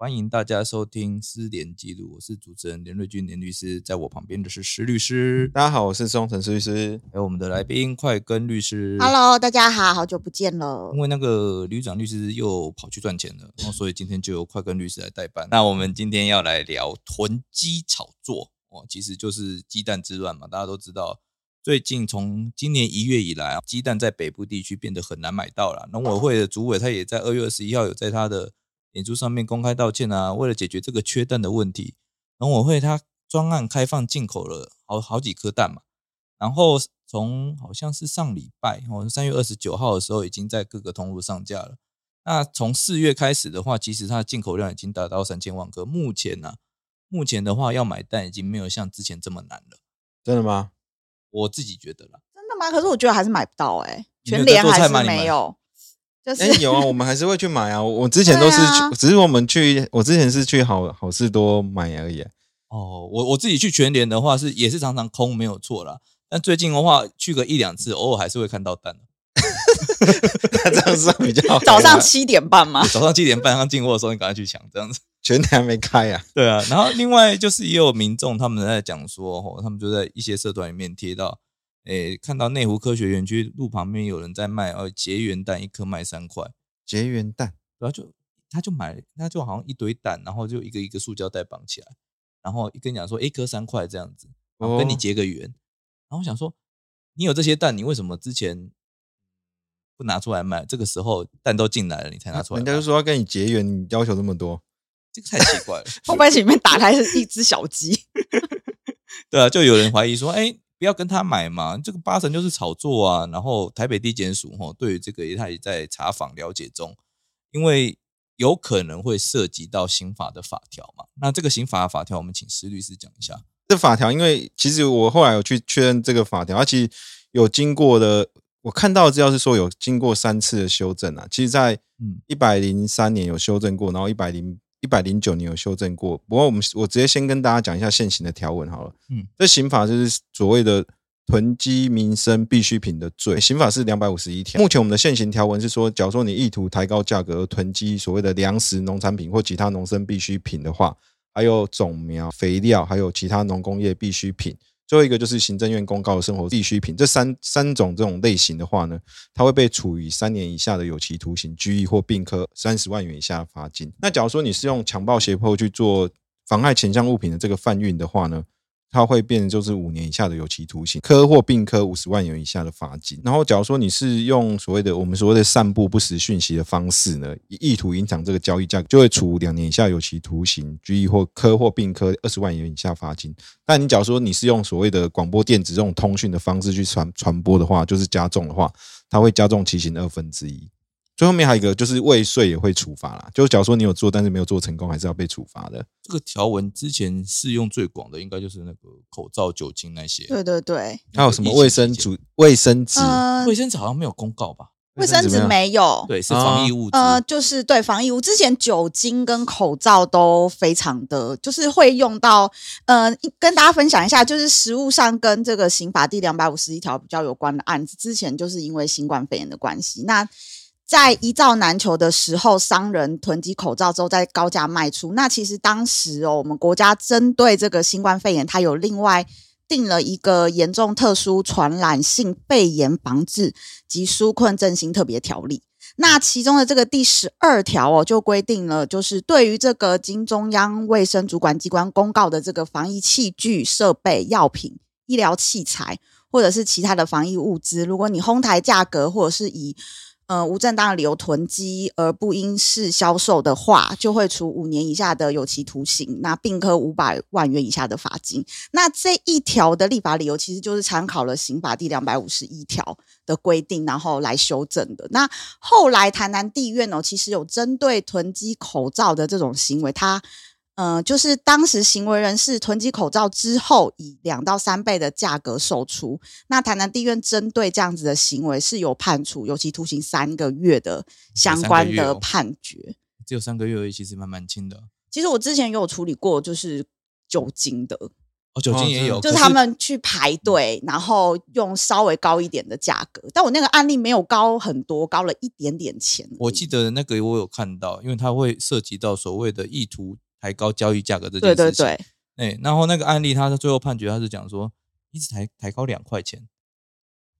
欢迎大家收听《失联记录》，我是主持人连瑞君连律师，在我旁边的是石律师。大家好，我是钟诚石律师，还有我们的来宾快跟律师。Hello，大家好，好久不见了。因为那个旅长律师又跑去赚钱了，然后所以今天就由快跟律师来代班。那我们今天要来聊囤鸡炒作哦，其实就是鸡蛋之乱嘛。大家都知道，最近从今年一月以来啊，鸡蛋在北部地区变得很难买到了。农委会的主委他也在二月二十一号有在他的。演出上面公开道歉啊！为了解决这个缺蛋的问题，农委会它专案开放进口了好好几颗蛋嘛。然后从好像是上礼拜，哦三月二十九号的时候，已经在各个通路上架了。那从四月开始的话，其实它的进口量已经达到三千万颗。目前呢，目前的话要买蛋已经没有像之前这么难了。真的吗？我自己觉得啦。真的吗？可是我觉得还是买不到哎，全联还是没有。哎，有啊，我们还是会去买啊。我之前都是去，只是我们去，我之前是去好好事多买而已。哦，我我自己去全联的话是也是常常空没有错啦。但最近的话去个一两次，偶尔还是会看到蛋。这样子比较好。早上七点半吗？早上七点半刚进货的时候，你赶快去抢，这样子。全联还没开呀？对啊。然后另外就是也有民众他们在讲说，他们就在一些社团里面贴到。诶，看到内湖科学园区路旁边有人在卖，哦，结缘蛋一颗卖三块，结缘蛋，然后就他就买，他就好像一堆蛋，然后就一个一个塑胶袋绑起来，然后跟你讲说一颗三块这样子，跟你结个缘，然后我想说，你有这些蛋，你为什么之前不拿出来卖？这个时候蛋都进来了，你才拿出来，人家就说要跟你结缘，你要求这么多，这个太奇怪了。后背里面打开是一只小鸡，对啊，就有人怀疑说，哎。不要跟他买嘛，这个八成就是炒作啊。然后台北地检署哈，对于这个他也在查访了解中，因为有可能会涉及到刑法的法条嘛。那这个刑法的法条，我们请施律师讲一下。这法条，因为其实我后来有去确认这个法条，而且有经过的，我看到资料是说有经过三次的修正啊。其实，在一百零三年有修正过，然后一百零。一百零九年有修正过，不过我们我直接先跟大家讲一下现行的条文好了。嗯，这刑法就是所谓的囤积民生必需品的罪，刑法是两百五十一条。目前我们的现行条文是说，假如说你意图抬高价格而囤积所谓的粮食、农产品或其他农生必需品的话，还有种苗、肥料，还有其他农工业必需品。最后一个就是行政院公告的生活必需品，这三三种这种类型的话呢，它会被处以三年以下的有期徒刑、拘役或并科三十万元以下的罚金。那假如说你是用强暴胁迫去做妨害前项物品的这个贩运的话呢？它会变就是五年以下的有期徒刑，科或并科五十万元以下的罚金。然后，假如说你是用所谓的我们所谓的散布不实讯息的方式呢，意图影响这个交易价格，就会处两年以下有期徒刑、拘役或科或并科二十万元以下罚金。但你假如说你是用所谓的广播电子这种通讯的方式去传传播的话，就是加重的话，它会加重其刑二分之一。最后面还有一个就是未遂也会处罚啦，就是假如说你有做，但是没有做成功，还是要被处罚的。这个条文之前适用最广的，应该就是那个口罩、酒精那些。对对对。还有什么卫生纸？卫生纸？卫生纸好像没有公告吧？卫生纸没有。对，是防疫物资。呃，就是对防疫物。之前酒精跟口罩都非常的，就是会用到。呃，跟大家分享一下，就是实物上跟这个刑法第两百五十一条比较有关的案子，之前就是因为新冠肺炎的关系，那。在一造难求的时候，商人囤积口罩之后，再高价卖出。那其实当时哦，我们国家针对这个新冠肺炎，它有另外定了一个严重特殊传染性肺炎防治及纾困振兴特别条例。那其中的这个第十二条哦，就规定了，就是对于这个经中央卫生主管机关公告的这个防疫器具、设备、药品、医疗器材，或者是其他的防疫物资，如果你哄抬价格，或者是以呃，无正当理由囤积而不应是销售的话，就会处五年以下的有期徒刑，那并科五百万元以下的罚金。那这一条的立法理由，其实就是参考了刑法第两百五十一条的规定，然后来修正的。那后来台南地院哦，其实有针对囤积口罩的这种行为，它嗯，就是当时行为人士囤积口罩之后，以两到三倍的价格售出。那台南地院针对这样子的行为是有判处有期徒刑三个月的相关的判决。只有三个月而已，其实蛮蛮轻的。其实我之前也有处理过，就是酒精的。哦，酒精也有，就是他们去排队，然后用稍微高一点的价格。但我那个案例没有高很多，高了一点点钱。我记得那个我有看到，因为它会涉及到所谓的意图。抬高交易价格这件事情，对对对，哎，然后那个案例，他的最后判决，他是讲说，一直抬抬高两块钱，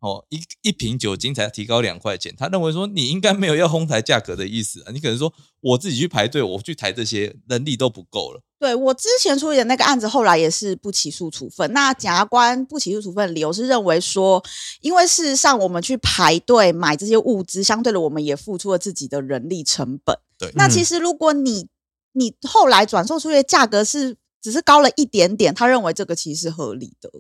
哦，一一瓶酒精才提高两块钱，他认为说你应该没有要哄抬价格的意思啊，你可能说我自己去排队，我去抬这些能力都不够了。对我之前处理的那个案子，后来也是不起诉处分。那检察官不起诉处分理由是认为说，因为事实上我们去排队买这些物资，相对的我们也付出了自己的人力成本。对，那其实如果你你后来转售出去的价格是只是高了一点点，他认为这个其实是合理的。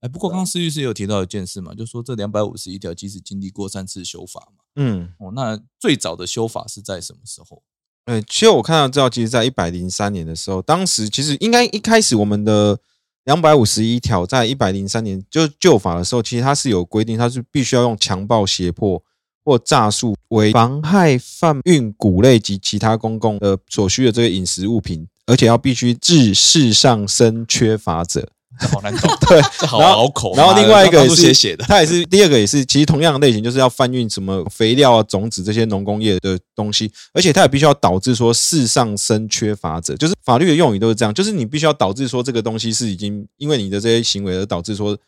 哎，不过刚刚施律师有提到一件事嘛，就说这两百五十一条其实经历过三次修法嘛，嗯，哦，那最早的修法是在什么时候？哎，其实我看到资料，其实在一百零三年的时候，当时其实应该一开始我们的两百五十一条在一百零三年就旧法的时候，其实它是有规定，它是必须要用强暴胁迫。或诈术为妨害贩运谷类及其他公共的所需的这个饮食物品，而且要必须致世上生缺乏者，好难懂。对，好拗口。然后另外一个也是写的，它也是第二个也是，其实同样的类型就是要贩运什么肥料啊、种子这些农工业的东西，而且它也必须要导致说世上生缺乏者，就是法律的用语都是这样，就是你必须要导致说这个东西是已经因为你的这些行为而导致说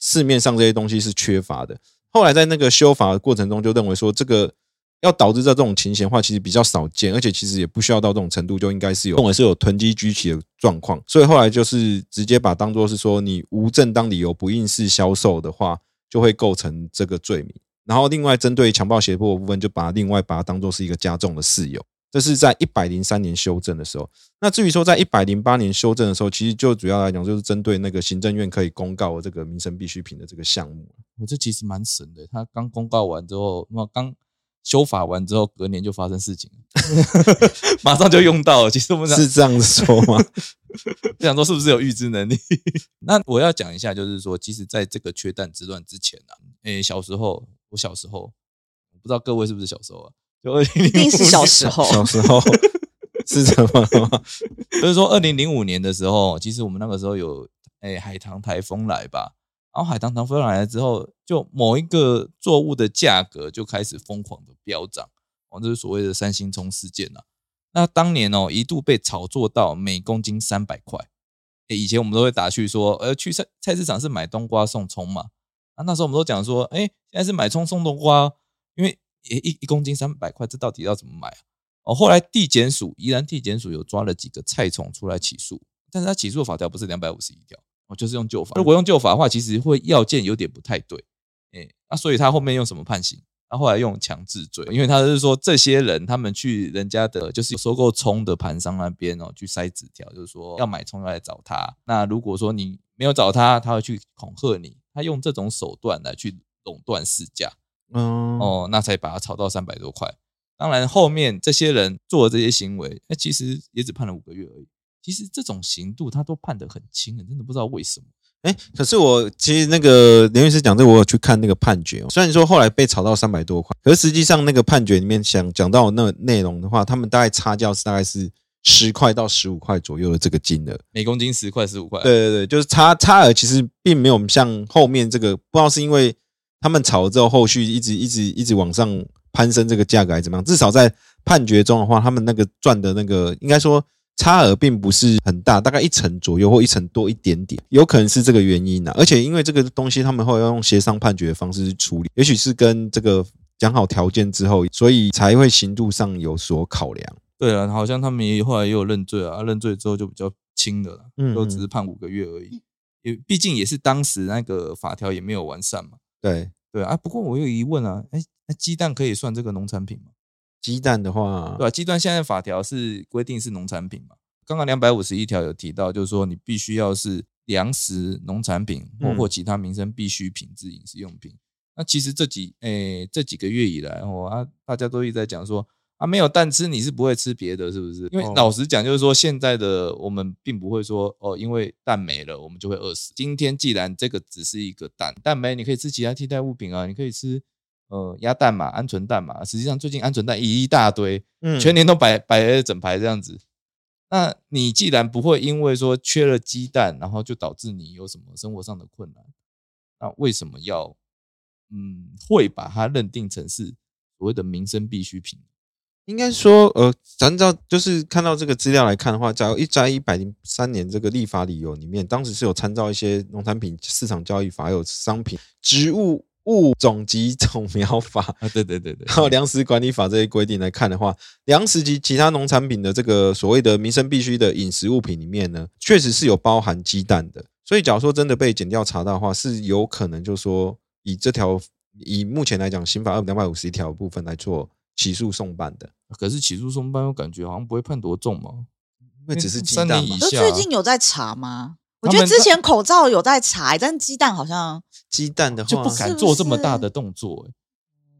市面上这些东西是缺乏的。后来在那个修法的过程中，就认为说这个要导致这种情形的话，其实比较少见，而且其实也不需要到这种程度，就应该是有认为是有囤积居奇的状况。所以后来就是直接把当做是说你无正当理由不应试销售的话，就会构成这个罪名。然后另外针对强暴胁迫的部分，就把另外把它当做是一个加重的事由。这是在一百零三年修正的时候。那至于说在一百零八年修正的时候，其实就主要来讲就是针对那个行政院可以公告这个民生必需品的这个项目。我这其实蛮神的，他刚公告完之后，那刚修法完之后，隔年就发生事情，马上就用到了。其实我们是这样子说吗？想说是不是有预知能力？那我要讲一下，就是说，其实在这个缺蛋之乱之前啊，诶，小时候，我小时候，不知道各位是不是小时候啊？就二零零，一定是小时候，小时候 是什么吗？就是说，二零零五年的时候，其实我们那个时候有诶海棠台风来吧。然后海棠台风来了之后，就某一个作物的价格就开始疯狂的飙涨，哦，这是所谓的三星葱事件呐。那当年哦，一度被炒作到每公斤三百块。哎，以前我们都会打趣说，呃，去菜菜市场是买冬瓜送葱嘛。啊，那时候我们都讲说，哎，现在是买葱送冬瓜，因为一一公斤三百块，这到底要怎么买啊？哦，后来地检署宜兰地检署有抓了几个菜虫出来起诉，但是他起诉的法条不是两百五十一条。哦，就是用旧法。如果用旧法的话，其实会要件有点不太对，哎，那所以他后面用什么判刑？他后来用强制罪，因为他是说这些人他们去人家的，就是收购葱的盘商那边哦，去塞纸条，就是说要买葱要来找他。那如果说你没有找他，他会去恐吓你，他用这种手段来去垄断市价，嗯，哦，那才把它炒到三百多块。当然后面这些人做的这些行为，那其实也只判了五个月而已。其实这种刑度他都判得很轻，真的不知道为什么。哎，可是我其实那个刘律师讲这个，我有去看那个判决。哦虽然说后来被炒到三百多块，可是实际上那个判决里面想讲到那内容的话，他们大概差价是大概是十块到十五块左右的这个金额，每公斤十块十五块。对对对，就是差差额其实并没有像后面这个，不知道是因为他们炒了之后，后续一直一直一直往上攀升这个价格还是怎么样。至少在判决中的话，他们那个赚的那个应该说。差额并不是很大，大概一成左右或一成多一点点，有可能是这个原因呢。而且因为这个东西，他们会要用协商判决的方式去处理，也许是跟这个讲好条件之后，所以才会刑度上有所考量。对啊，好像他们也后来也有认罪啊，认罪之后就比较轻的了，都只是判五个月而已。也毕竟也是当时那个法条也没有完善嘛。对对啊，不过我有疑问啊，哎，那鸡蛋可以算这个农产品吗？鸡蛋的话，对吧？鸡蛋现在法条是规定是农产品嘛？刚刚两百五十一条有提到，就是说你必须要是粮食、农产品或或其他民生必需品制饮食用品。那其实这几诶这几个月以来，哦啊，大家都一直在讲说啊，没有蛋吃，你是不会吃别的，是不是？因为老实讲，就是说现在的我们并不会说哦，因为蛋没了，我们就会饿死。今天既然这个只是一个蛋，蛋没，你可以吃其他替代物品啊，你可以吃呃鸭蛋嘛，鹌鹑蛋嘛。实际上最近鹌鹑蛋一大堆，嗯，全年都摆摆了整排这样子。那你既然不会因为说缺了鸡蛋，然后就导致你有什么生活上的困难，那为什么要嗯会把它认定成是所谓的民生必需品？应该说，呃，咱知道，就是看到这个资料来看的话，假如一在一百零三年这个立法理由里面，当时是有参照一些农产品市场交易法，有商品植物物种及种苗法啊，对对对对，还有粮食管理法这些规定来看的话，粮食及其他农产品的这个所谓的民生必需的饮食物品里面呢，确实是有包含鸡蛋的。所以，假如说真的被检调查到的话，是有可能就说以这条以目前来讲刑法二两百五十一条部分来做起诉送办的。可是起诉送办，我感觉好像不会判多重嘛，因为只是三年以下。最近有在查吗？我觉得之前口罩有在查，但鸡蛋好像鸡蛋的话就不敢做这么大的动作。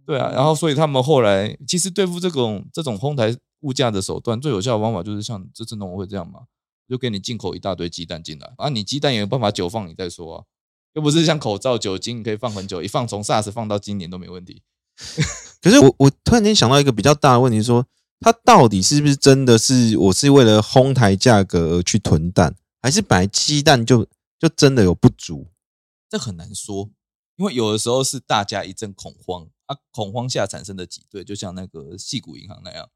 对啊，然后所以他们后来其实对付这种这种哄抬物价的手段，最有效的方法就是像这次农委会这样嘛，就给你进口一大堆鸡蛋进来，啊，你鸡蛋也有办法久放，你再说啊，又不是像口罩、酒精，你可以放很久，一放从 SARS 放到今年都没问题。可是我我突然间想到一个比较大的问题，说它到底是不是真的是我是为了哄抬价格而去囤蛋，还是本来鸡蛋就就真的有不足？这很难说，因为有的时候是大家一阵恐慌啊，恐慌下产生的挤兑，就像那个细谷银行那样。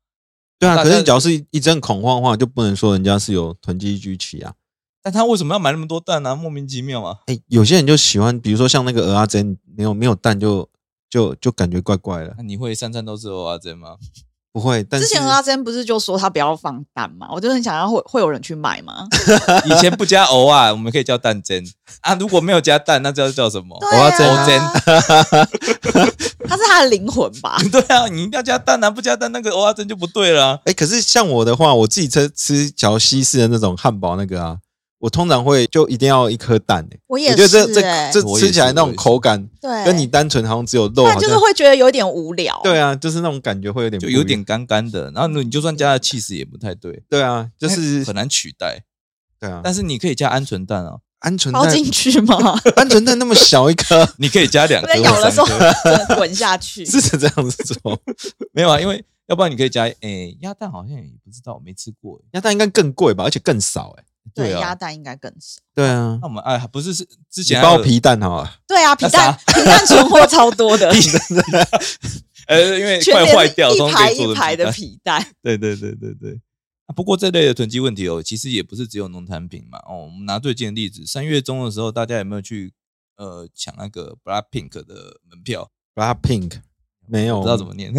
对啊，可是只要是一阵恐慌的话，就不能说人家是有囤积居奇啊。但他为什么要买那么多蛋呢？莫名其妙啊！哎，有些人就喜欢，比如说像那个鹅阿珍，没有没有蛋就。就就感觉怪怪的。那你会三餐都吃蚵仔煎吗？不会。但之前蚵仔煎不是就说他不要放蛋吗？我就很想要会会有人去买吗？以前不加藕啊，我们可以叫蛋煎啊。如果没有加蛋，那叫叫什么？蚵仔煎。它 是它的灵魂吧？对啊，你一定要加蛋啊，不加蛋那个蚵仔煎就不对了。哎，可是像我的话，我自己吃吃嚼西式的那种汉堡那个啊。我通常会就一定要一颗蛋诶，我也觉得这这这吃起来那种口感，对，跟你单纯好像只有肉，就是会觉得有点无聊。对啊，就是那种感觉会有点就有点干干的，然后你就算加了气势也不太对。对啊，就是很难取代。对啊，但是你可以加鹌鹑蛋啊，鹌鹑蛋进去吗？鹌鹑蛋那么小一颗，你可以加两颗，咬的时候滚下去，是这样子做。没有啊，因为要不然你可以加诶鸭蛋，好像也不知道，我没吃过。鸭蛋应该更贵吧，而且更少诶。对，鸭蛋应该更少。对啊，那我们哎，不是是之前包皮蛋好啊。对啊，皮蛋 皮蛋存货超多的。呃，因为快坏掉，一排一排的皮蛋。对对对对对。不过这类的囤积问题哦，其实也不是只有农产品嘛。哦，我们拿最近的例子，三月中的时候，大家有没有去呃抢那个 Black Pink 的门票？Black Pink 没有，不知道怎么念。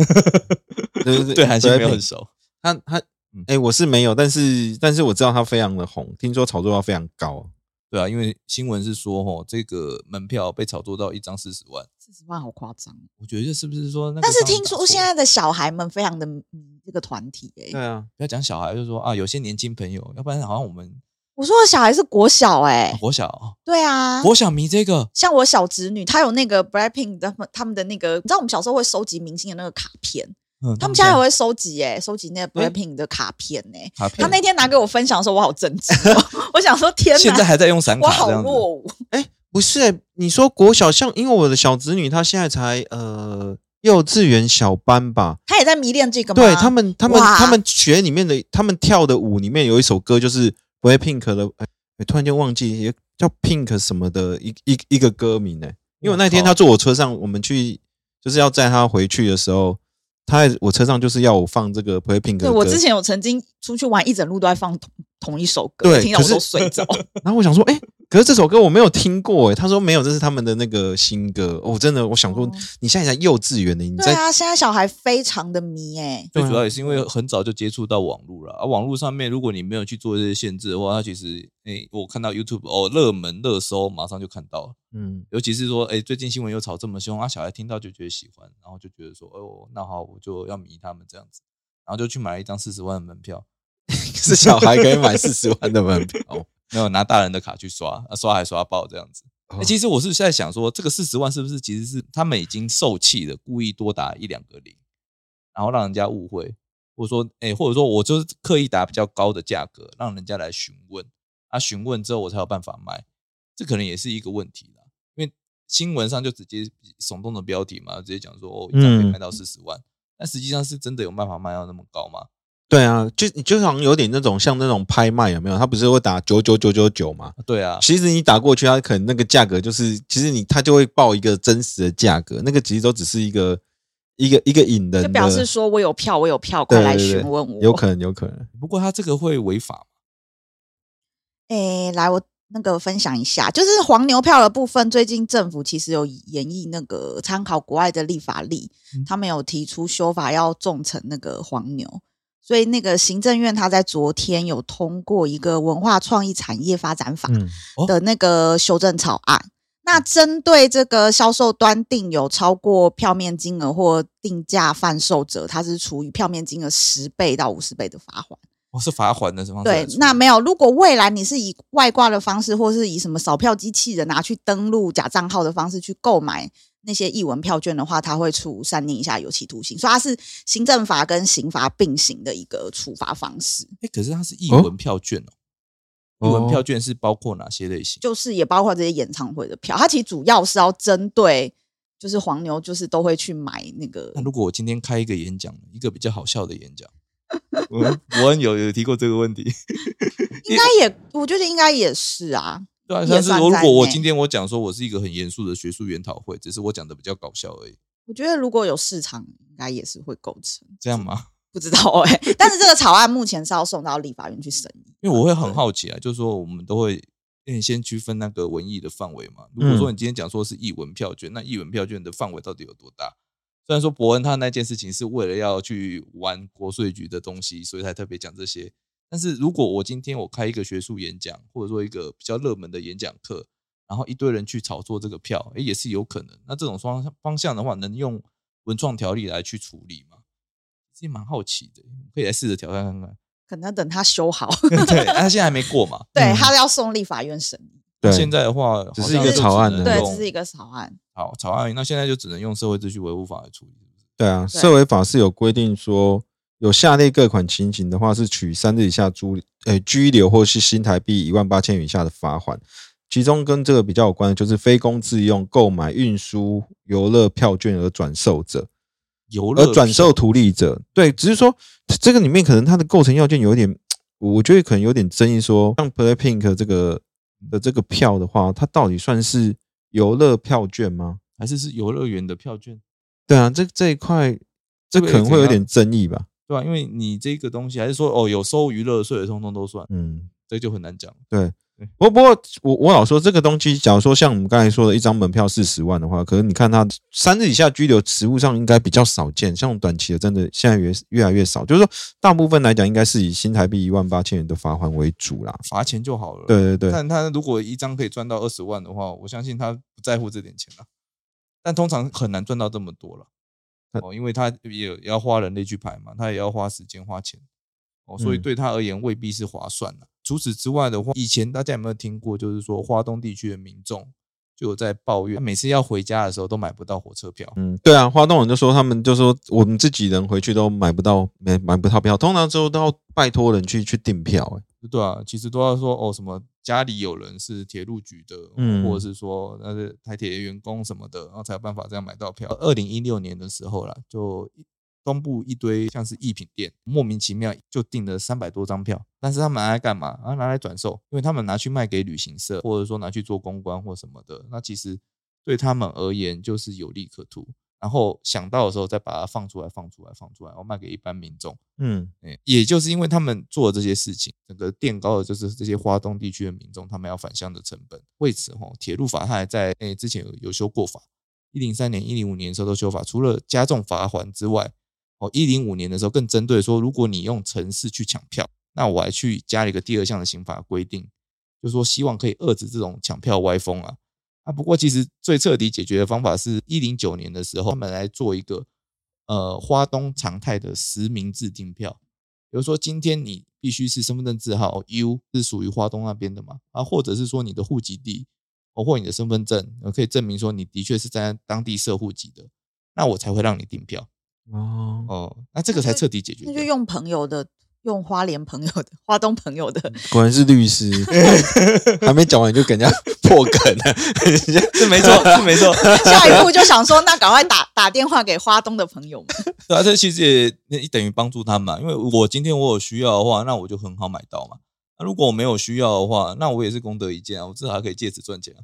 对对对，韩信没有很熟。他他。哎，我是没有，但是但是我知道它非常的红，听说炒作要非常高，对啊，因为新闻是说，吼，这个门票被炒作到一张四十万，四十万好夸张，我觉得是不是说？但是听说现在的小孩们非常的迷这个团体，哎，对啊，不要讲小孩，就是说啊，有些年轻朋友，要不然好像我们，我说的小孩是国小，哎，国小，对啊，国小迷这个，像我小侄女，她有那个 Blackpink 的他们的那个，你知道我们小时候会收集明星的那个卡片。他们现在还会收集耶，收集那个 Blackpink 的卡片呢。他那天拿给我分享的时候，我好震惊。我想说，天哪！现在还在用闪卡，我好落伍。哎，不是，你说国小像，因为我的小侄女她现在才呃幼稚园小班吧，她也在迷恋这个吗。对他们，他们，他们学里面的，他们跳的舞里面有一首歌，就是 Blackpink 的。哎，突然间忘记叫 Pink 什么的一一一个歌名呢？因为那天他坐我车上，我们去就是要载他回去的时候。他在我车上就是要我放这个 Play Pink 对我之前有曾经出去玩一整路都在放同同一首歌，听到我都睡着。然后我想说，哎。可是这首歌我没有听过哎，他说没有，这是他们的那个新歌哦。真的，我想说，你现在在幼稚园的，你对啊，现在小孩非常的迷哎。最主要也是因为很早就接触到网络了，而网络上面如果你没有去做这些限制的话，它其实哎，我看到 YouTube 哦，热门热搜马上就看到了，嗯，尤其是说哎，最近新闻又炒这么凶啊，小孩听到就觉得喜欢，然后就觉得说，哦，那好，我就要迷他们这样子，然后就去买了一张四十万的门票，是小孩可以买四十万的门票。没有拿大人的卡去刷，啊刷还刷爆这样子。其实我是在想说，这个四十万是不是其实是他们已经受气了，故意多打一两个零，然后让人家误会。或者说，哎，或者说我就是刻意打比较高的价格，让人家来询问，啊，询问之后我才有办法卖，这可能也是一个问题啦。因为新闻上就直接耸动的标题嘛，直接讲说哦，一张可以卖到四十万，但实际上是真的有办法卖到那么高吗？对啊，就你就好像有点那种像那种拍卖有没有？他不是会打九九九九九吗？对啊，其实你打过去，他可能那个价格就是，其实你他就会报一个真实的价格，那个其实都只是一个一个一个引人，就表示说我有票，我有票，快来询问我。有可能，有可能。不过他这个会违法吗？哎，来，我那个分享一下，就是黄牛票的部分，最近政府其实有演绎那个参考国外的立法例，他们有提出修法要重惩那个黄牛。所以，那个行政院他在昨天有通过一个文化创意产业发展法的那个修正草案。那针对这个销售端定有超过票面金额或定价贩售者，他是处于票面金额十倍到五十倍的罚款。我是罚款的是吗？对，那没有。如果未来你是以外挂的方式，或是以什么扫票机器人拿去登录假账号的方式去购买。那些译文票券的话，他会处三年以下有期徒刑，所以它是行政法跟刑罚并行的一个处罚方式。哎，可是它是译文票券哦，译文票券是包括哪些类型？就是也包括这些演唱会的票。它其实主要是要针对，就是黄牛，就是都会去买那个。那如果我今天开一个演讲，一个比较好笑的演讲，我我有有提过这个问题，应该也，我觉得应该也是啊。对啊，但是如果我今天我讲说我是一个很严肃的学术研讨会，只是我讲的比较搞笑而已。我觉得如果有市场，应该也是会构成这样吗？不知道哎。但是这个草案目前是要送到立法院去审议。因为我会很好奇啊，就是说我们都会先区分那个文艺的范围嘛。如果说你今天讲说是译文票券，那译文票券的范围到底有多大？虽然说伯恩他那件事情是为了要去玩国税局的东西，所以才特别讲这些。但是如果我今天我开一个学术演讲，或者说一个比较热门的演讲课，然后一堆人去炒作这个票，哎，也是有可能。那这种方方向的话，能用文创条例来去处理吗？其实蛮好奇的，可以来试着挑战看看。可能等他修好，对，他现在还没过嘛？对他要送立法院审议。对，现在的话只是一个草案，对，只是一个草案。好，草案，那现在就只能用社会秩序维护法来处理。对啊，社会法是有规定说。有下列各款情形的话，是取三日以下租呃拘留，或是新台币一万八千元以下的罚款。其中跟这个比较有关的，就是非公自用购买、运输游乐票券而转售者，游乐而转售图利者。对，只是说这个里面可能它的构成要件有点，我觉得可能有点争议。说像 Play Pink 这个的这个票的话，它到底算是游乐票券吗？还是是游乐园的票券？对啊，这这一块这可能会有点争议吧。对吧？因为你这个东西还是说哦，有收娱乐税的，通通都算。嗯，这就很难讲。对，不不过我我老说这个东西，假如说像我们刚才说的一张门票四十万的话，可是你看它三日以下拘留，实物上应该比较少见。像短期的，真的现在越越来越少。就是说，大部分来讲，应该是以新台币一万八千元的罚款为主啦。罚钱就好了。对对对。但他如果一张可以赚到二十万的话，我相信他不在乎这点钱了。但通常很难赚到这么多了。哦，因为他也要花人力去排嘛，他也要花时间花钱，哦，所以对他而言未必是划算的。除此之外的话，以前大家有没有听过，就是说华东地区的民众就有在抱怨，每次要回家的时候都买不到火车票。嗯，对啊，华东人就说他们就说我们自己人回去都买不到，买买不到票，通常之后都要拜托人去去订票。哎，对啊，其实都要说哦什么。家里有人是铁路局的，嗯，或者是说那是台铁员工什么的，然后才有办法这样买到票。二零一六年的时候啦，就东部一堆像是艺品店，莫名其妙就订了三百多张票，但是他们拿来干嘛？啊，拿来转售，因为他们拿去卖给旅行社，或者说拿去做公关或什么的。那其实对他们而言就是有利可图。然后想到的时候再把它放出来，放出来，放出来，然后卖给一般民众。嗯，也就是因为他们做这些事情，整个垫高的就是这些华东地区的民众他们要返乡的成本。为此，哈，铁路法它还在诶之前有有修过法，一零三年、一零五年的时候都修法，除了加重罚款之外，哦，一零五年的时候更针对说，如果你用城市去抢票，那我还去加了一个第二项的刑法规定，就是说希望可以遏制这种抢票歪风啊。啊，不过其实最彻底解决的方法是一零九年的时候，他们来做一个呃花东常态的实名制订票，比如说今天你必须是身份证字号 U 是属于花东那边的嘛，啊，或者是说你的户籍地，包括你的身份证，可以证明说你的确是在当地设户籍的，那我才会让你订票。哦哦，那这个才彻底解决。那就用朋友的。用花莲朋友的、花东朋友的，果然是律师，还没讲完就给人家破梗了，是没错，是没错。下一步就想说，那赶快打打电话给花东的朋友们。对啊，这其实也也等于帮助他们，因为我今天我有需要的话，那我就很好买到嘛。那如果我没有需要的话，那我也是功德一件啊，我至少还可以借此赚钱啊。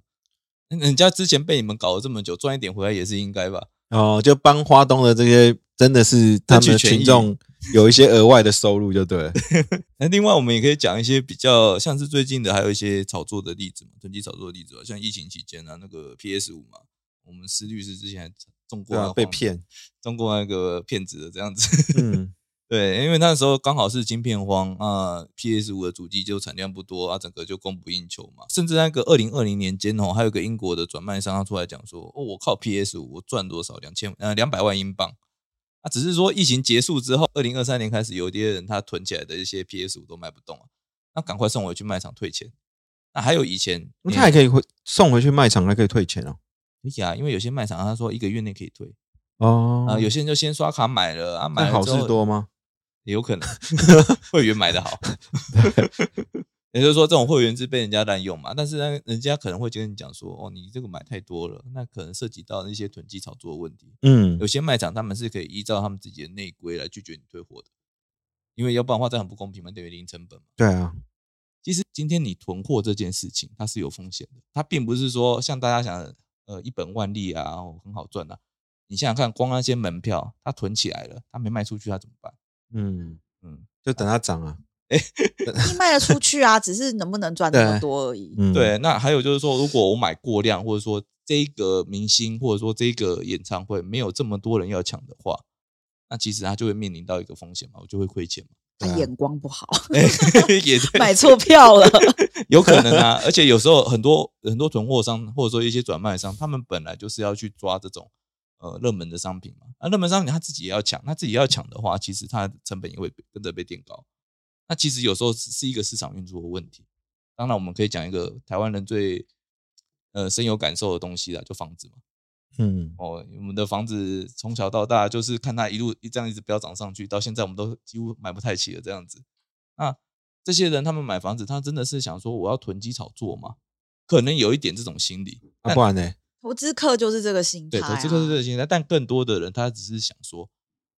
人家之前被你们搞了这么久，赚一点回来也是应该吧？哦，就帮花东的这些，真的是他们的群众。有一些额外的收入就对。那另外我们也可以讲一些比较像是最近的，还有一些炒作的例子嘛，囤积炒作的例子，像疫情期间啊，那个 PS 五嘛，我们施律师之前中过被骗，中过那个骗子的这样子。嗯，对，因为那时候刚好是晶片荒啊，PS 五的主机就产量不多啊，整个就供不应求嘛。甚至那个二零二零年间哦，还有个英国的转卖商他出来讲说，哦，我靠 PS 五我赚多少两千呃两百万英镑。啊，只是说疫情结束之后，二零二三年开始，有些人他囤起来的一些 PS 五都卖不动了，那赶快送回去卖场退钱。那还有以前，他还可以回送回去卖场，还可以退钱哦。可以啊，因为有些卖场他说一个月内可以退哦。啊，有些人就先刷卡买了啊，买好事多吗？有可能 会员买的好。也就是说，这种会员制被人家滥用嘛？但是呢，人家可能会跟你讲说：“哦，你这个买太多了，那可能涉及到那些囤积炒作的问题。”嗯，有些卖场他们是可以依照他们自己的内规来拒绝你退货的，因为要不然的话这很不公平嘛，等于零成本嘛。对啊，其实今天你囤货这件事情它是有风险的，它并不是说像大家想的，呃，一本万利啊，很好赚啊。你想想看，光那些门票，它囤起来了，它没卖出去，它怎么办？嗯嗯，就等它涨啊。哎，卖得出去啊，只是能不能赚那么多而已。对，那还有就是说，如果我买过量，或者说这个明星，或者说这个演唱会没有这么多人要抢的话，那其实他就会面临到一个风险嘛，我就会亏钱嘛。他眼光不好，也 买错票了，有可能啊。而且有时候很多很多囤货商，或者说一些转卖商，他们本来就是要去抓这种呃热门的商品嘛。那热门商品他自己也要抢，他自己要抢的话，其实他的成本也会跟着被垫高。那其实有时候是一个市场运作的问题。当然，我们可以讲一个台湾人最呃深有感受的东西啦，就房子嘛。嗯，哦，我们的房子从小到大就是看它一路一这样一直飙涨上去，到现在我们都几乎买不太起了这样子。那这些人他们买房子，他真的是想说我要囤积炒作吗？可能有一点这种心理。那不然呢？投资客就是这个心态。对，投资客是这个心态。但更多的人他只是想说，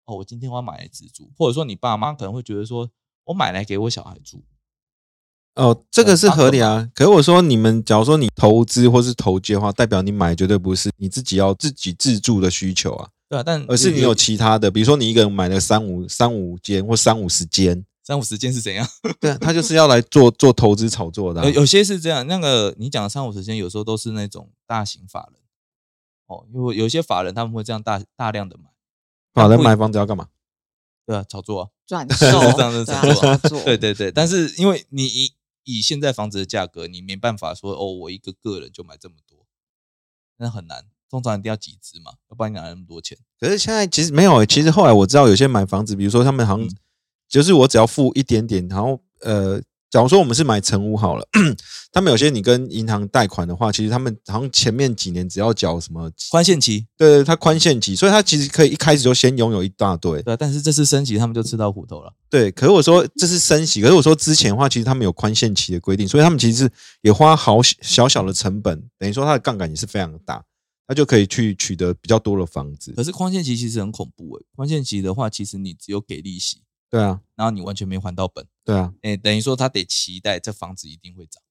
哦，我今天我要买来自住，或者说你爸妈可能会觉得说。我买来给我小孩住，哦，这个是合理啊。可是我说，你们假如说你投资或是投机的话，代表你买绝对不是你自己要自己自住的需求啊。对啊，但而是你有其他的，比如说你一个人买了三五三五间或三五十间，三五十间是怎样？对，他就是要来做做投资炒作的。有些是这样，那个你讲的三五十间，有时候都是那种大型法人哦，因为有些法人他们会这样大大量的买，法人买房子要干嘛？对啊，炒作啊，转 售这样的炒作，对对对。但是因为你以以现在房子的价格，你没办法说哦，我一个个人就买这么多，那很难。通常一定要集资嘛，要不然你拿那么多钱。可是现在其实没有，其实后来我知道有些买房子，比如说他们好像就是我只要付一点点，然后呃。假如说我们是买成屋好了，他们有些你跟银行贷款的话，其实他们好像前面几年只要缴什么宽限期，对对，它宽限期，所以它其实可以一开始就先拥有一大堆。对，但是这次升级，他们就吃到苦头了。对，可是我说这是升级，可是我说之前的话，其实他们有宽限期的规定，所以他们其实也花好小小的成本，等于说它的杠杆也是非常的大，他就可以去取得比较多的房子。可是宽限期其实很恐怖诶，宽限期的话，其实你只有给利息。对啊，然后你完全没还到本。对啊，哎，等于说他得期待这房子一定会涨，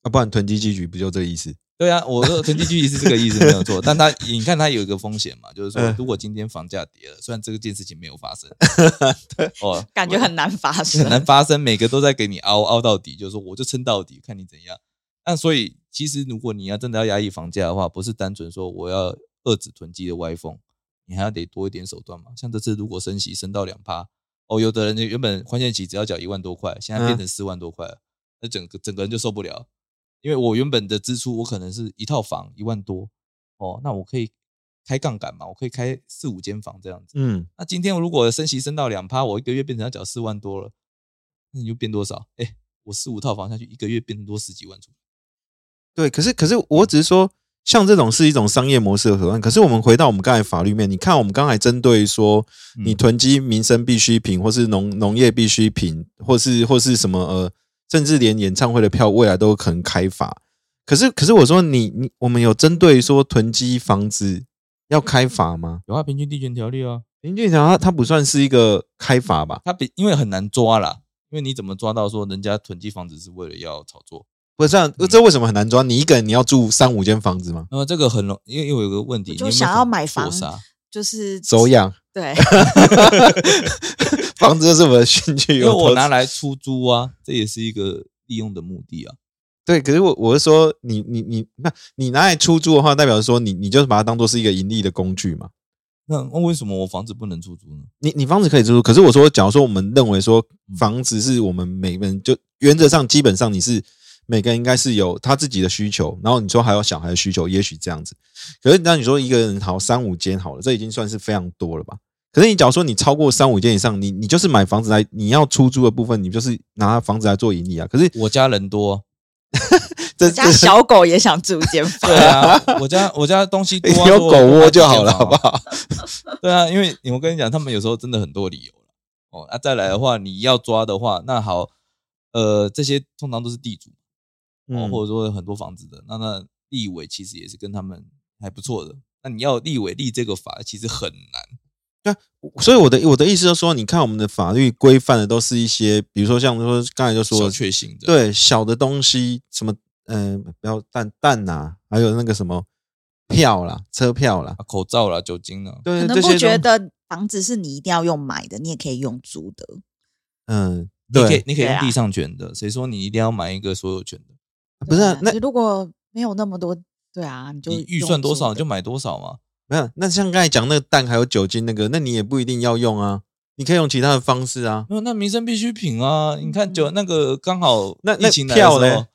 啊，不然囤积积局不就这个意思？对啊，我说囤积积局是这个意思没有错，但他你看他有一个风险嘛，就是说如果今天房价跌了，虽然这个件事情没有发生，对，哦，感觉很难发生，很难发生，每个都在给你凹凹到底，就是说我就撑到底，看你怎样。那所以其实如果你要真的要压抑房价的话，不是单纯说我要遏制囤积的歪风，你还要得多一点手段嘛。像这次如果升息升到两趴。哦，有的人原本宽限期只要缴一万多块，现在变成四万多块了，那整个整个人就受不了。因为我原本的支出，我可能是一套房一万多，哦，那我可以开杠杆嘛，我可以开四五间房这样子。嗯，那今天如果升息升到两趴，我一个月变成要缴四万多了，那你就变多少？哎，我四五套房下去，一个月变成多十几万出。对，可是可是我只是说，像这种是一种商业模式的手段。可是我们回到我们刚才法律面，你看我们刚才针对说你囤积民生必需品，或是农农业必需品，或是或是什么呃，甚至连演唱会的票未来都可能开罚。可是可是我说你你我们有针对说囤积房子要开罚吗？有啊，平均地权条例啊，平均条它它不算是一个开罚吧？它比因为很难抓啦，因为你怎么抓到说人家囤积房子是为了要炒作？不是这样，这为什么很难抓？你一个人你要住三五间房子吗？那么这个很容，因为因为有个问题，就想要买房啥？就是走养。对，房子就是我的兴趣，因为我拿来出租啊，这也是一个利用的目的啊。对，可是我我是说，你你你那你拿来出租的话，代表说你你就是把它当做是一个盈利的工具嘛？那那为什么我房子不能出租呢？你你房子可以出租，可是我说，假如说我们认为说房子是我们每个人就原则上基本上你是每个人应该是有他自己的需求，然后你说还有小孩的需求，也许这样子。可是那你说一个人好三五间好了，这已经算是非常多了吧？可是你假如说你超过三五间以上，你你就是买房子来你要出租的部分，你就是拿房子来做盈利啊。可是我家人多。这家小狗也想住一间房。对啊，我家我家东西多，有狗窝就好了，好不好？对啊，因为我跟你讲，他们有时候真的很多理由哦，那再来的话，你要抓的话，那好，呃，这些通常都是地主哦，或者说很多房子的，那那立委其实也是跟他们还不错的。那你要立委立这个法，其实很难。对，所以我的我的意思就是说，你看我们的法律规范的都是一些，比如说像说刚才就说小确幸的，对小的东西，什么嗯，不要蛋蛋呐，还有那个什么票啦、车票啦、口罩啦、酒精啦，对，可能不觉得房子是你一定要用买的，你也可以用租的。嗯，你可以你可以用地上权的，谁说你一定要买一个所有权的？不是，那如果没有那么多，对啊，你就预算多少就买多少嘛。没有，那像刚才讲那个蛋还有酒精那个，那你也不一定要用啊，你可以用其他的方式啊。没有，那民生必需品啊，你看酒那个刚好那那票呢？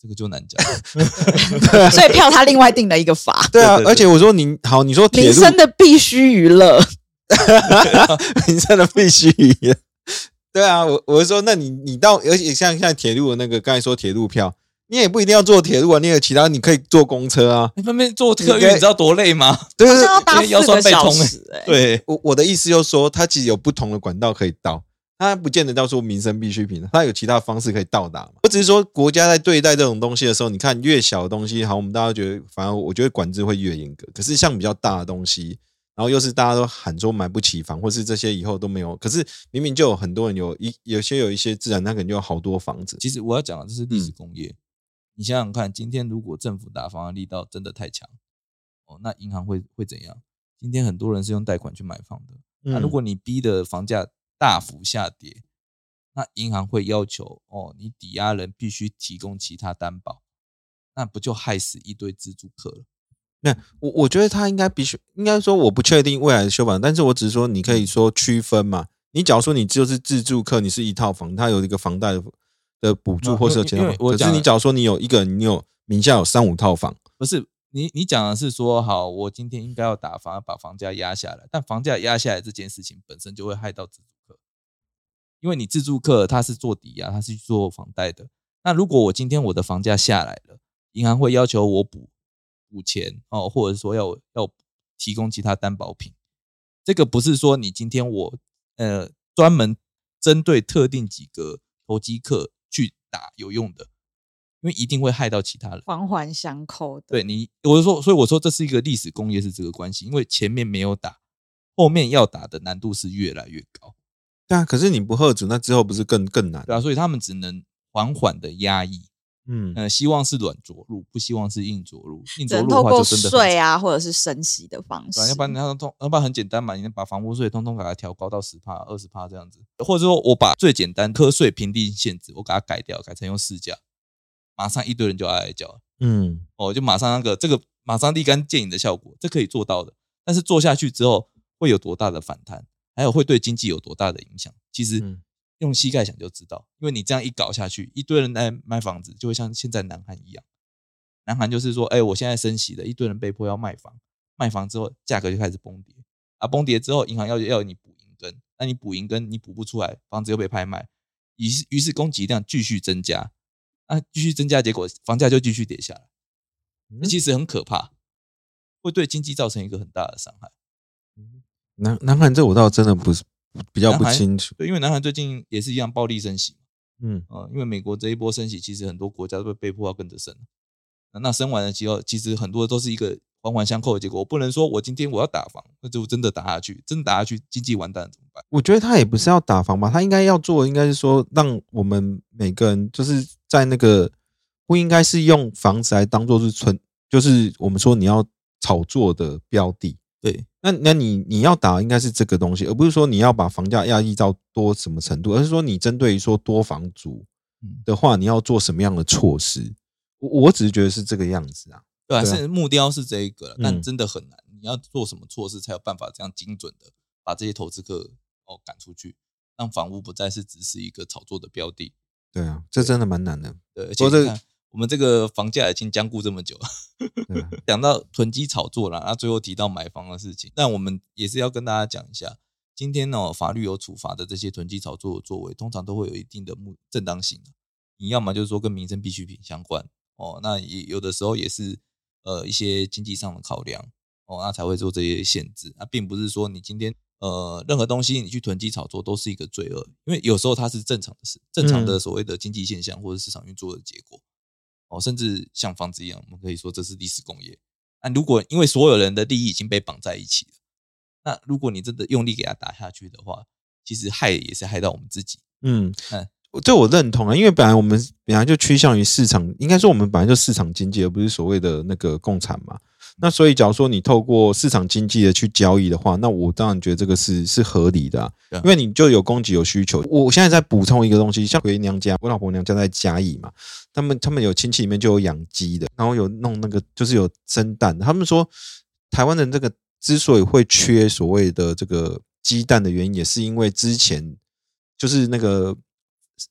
这个就难讲。所以票他另外定了一个法。对啊，而且我说你好，你说民生的必须娱乐，民生的必须娱乐。对啊，我我是说，那你你到，而且像像铁路的那个，刚才说铁路票。你也不一定要坐铁路啊，你有其他，你可以坐公车啊。你分别坐客运，你知道多累吗？对，要搭四个小时。对，我我的意思就是说，它其实有不同的管道可以到，它不见得叫做民生必需品，它有其他方式可以到达嘛。我只是说，国家在对待这种东西的时候，你看越小的东西，好，我们大家觉得，反而我觉得管制会越严格。可是像比较大的东西，然后又是大家都喊说买不起房，或是这些以后都没有，可是明明就有很多人有一有些有一些自然，他可能就有好多房子。其实我要讲的这是历史工业。你想想看，今天如果政府打房的力道真的太强，哦，那银行会会怎样？今天很多人是用贷款去买房的，那如果你逼的房价大幅下跌，那银行会要求哦，你抵押人必须提供其他担保，那不就害死一堆自住客了？那我我觉得他应该必须，应该说我不确定未来的修法，但是我只是说你可以说区分嘛。你假如说你就是自住客，你是一套房，他有一个房贷的。的补助或者其他，可是你假如说你有一个，你有名下有三五套房，不是你你讲的是说，好，我今天应该要打房，把房价压下来，但房价压下来这件事情本身就会害到自住客，因为你自住客他是做抵押，他是做房贷的，那如果我今天我的房价下来了，银行会要求我补补钱哦，或者说要要提供其他担保品，这个不是说你今天我呃专门针对特定几个投机客。去打有用的，因为一定会害到其他人，环环相扣的。对你，我就说，所以我说这是一个历史工业是这个关系，因为前面没有打，后面要打的难度是越来越高。对啊，可是你不喝止，那之后不是更更难？对啊，所以他们只能缓缓的压抑。嗯呃，希望是软着陆，不希望是硬着陆。硬着陆的话就真的税啊，或者是升息的方式。要不然你通，要不然很简单嘛，你把房屋税通通给它调高到十帕、二十帕这样子，或者说我把最简单科税评定限制我给它改掉，改成用市价，马上一堆人就哀哀叫。嗯，哦，就马上那个这个马上立竿见影的效果，这可以做到的。但是做下去之后会有多大的反弹，还有会对经济有多大的影响？其实。用膝盖想就知道，因为你这样一搞下去，一堆人来卖房子，就会像现在南韩一样。南韩就是说，哎，我现在升息了，一堆人被迫要卖房，卖房之后价格就开始崩跌，啊，崩跌之后银行要要你补银根，那你补银根你补不出来，房子又被拍卖，于是于是供给量继续增加，啊，继续增加，结果房价就继续跌下来。那其实很可怕，会对经济造成一个很大的伤害。南南韩这我倒真的不是比较不清楚，对，因为南韩最近也是一样暴力升息，嗯呃，因为美国这一波升息，其实很多国家都被被迫要跟着升。那升完了之后，其实很多都是一个环环相扣的结果。我不能说我今天我要打房，那就真的打下去，真的打下去，经济完蛋怎么办？我觉得他也不是要打房吧，他应该要做，应该是说让我们每个人就是在那个不应该是用房子来当做是存，就是我们说你要炒作的标的。对，那那你你要打应该是这个东西，而不是说你要把房价压抑到多什么程度，而是说你针对于说多房族的话，你要做什么样的措施？我我只是觉得是这个样子啊，对啊，对啊是目标是这一个，但嗯真的很难。你要做什么措施才有办法这样精准的把这些投资客哦赶出去，让房屋不再是只是一个炒作的标的。对啊，这真的蛮难的。对，而且你看我们这个房价已经僵固这么久了，讲到囤积炒作了，那最后提到买房的事情，那我们也是要跟大家讲一下，今天呢、法律有处罚的这些囤积炒作的作为，通常都会有一定的目正当性。你要么就是说跟民生必需品相关哦，那也有的时候也是呃一些经济上的考量哦，那才会做这些限制。那并不是说你今天呃任何东西你去囤积炒作都是一个罪恶，因为有时候它是正常的事，正常的嗯所谓的经济现象或者市场运作的结果。哦，甚至像房子一样，我们可以说这是历史工业。那如果因为所有人的利益已经被绑在一起了，那如果你真的用力给它打下去的话，其实害也是害到我们自己。嗯嗯，这我认同啊，因为本来我们本来就趋向于市场，应该说我们本来就市场经济，而不是所谓的那个共产嘛。那所以，假如说你透过市场经济的去交易的话，那我当然觉得这个是是合理的、啊因为你就有供给有需求。我现在在补充一个东西，像回娘家，我老婆娘家在嘉义嘛，他们他们有亲戚里面就有养鸡的，然后有弄那个就是有生蛋。他们说，台湾的这个之所以会缺所谓的这个鸡蛋的原因，也是因为之前就是那个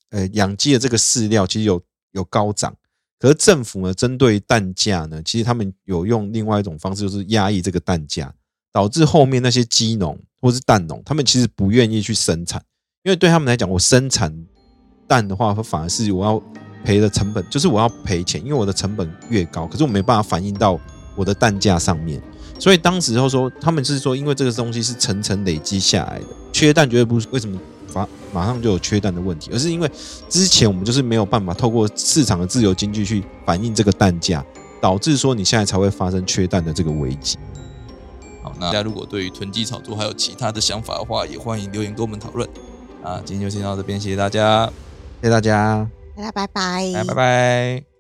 呃养鸡的这个饲料其实有有高涨，可是政府呢针对蛋价呢，其实他们有用另外一种方式，就是压抑这个蛋价，导致后面那些鸡农或是蛋农，他们其实不愿意去生产，因为对他们来讲，我生产蛋的话，反而是我要赔的成本，就是我要赔钱，因为我的成本越高，可是我没办法反映到我的蛋价上面。所以当时候说，他们是说，因为这个东西是层层累积下来的，缺蛋绝对不是为什么马马上就有缺蛋的问题，而是因为之前我们就是没有办法透过市场的自由经济去反映这个蛋价，导致说你现在才会发生缺蛋的这个危机。好，那大家如果对于囤积炒作还有其他的想法的话，也欢迎留言跟我们讨论。啊，今天就先到这边，谢谢大家，谢谢大家。大家拜拜，来，拜拜。